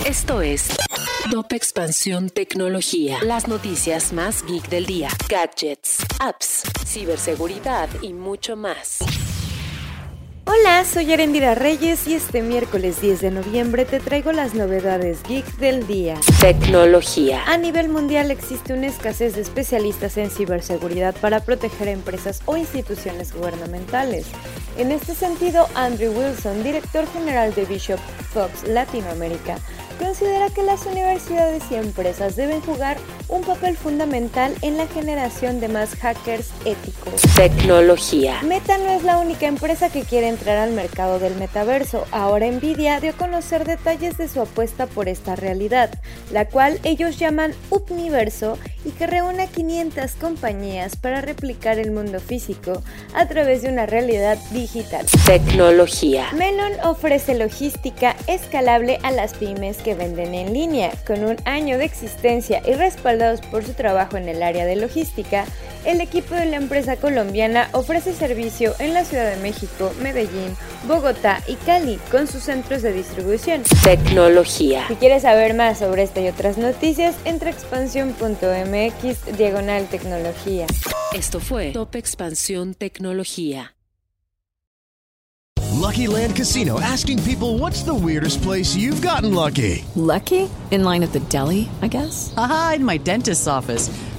Esto es Top Expansión Tecnología. Las noticias más geek del día. Gadgets, apps, ciberseguridad y mucho más. Hola, soy Arendira Reyes y este miércoles 10 de noviembre te traigo las novedades geek del día. Tecnología. A nivel mundial existe una escasez de especialistas en ciberseguridad para proteger a empresas o instituciones gubernamentales. En este sentido, Andrew Wilson, director general de Bishop Fox Latinoamérica, considera que las universidades y empresas deben jugar un papel fundamental en la generación de más hackers éticos. Tecnología. Meta no es la única empresa que quiere entrar al mercado del metaverso. Ahora Nvidia dio a conocer detalles de su apuesta por esta realidad, la cual ellos llaman Upniverso y que reúne a 500 compañías para replicar el mundo físico a través de una realidad digital. Tecnología. Melon ofrece logística escalable a las pymes que venden en línea. Con un año de existencia y respaldados por su trabajo en el área de logística, el equipo de la empresa colombiana ofrece servicio en la Ciudad de México, Medellín, Bogotá y Cali con sus centros de distribución. Tecnología. Si quieres saber más sobre esta y otras noticias, entra a expansión.mx diagonal tecnología. Esto fue Top Expansión Tecnología. Lucky Land Casino asking people what's the weirdest place you've gotten lucky? Lucky? In line at the deli, I guess? Aha, in my dentist's office.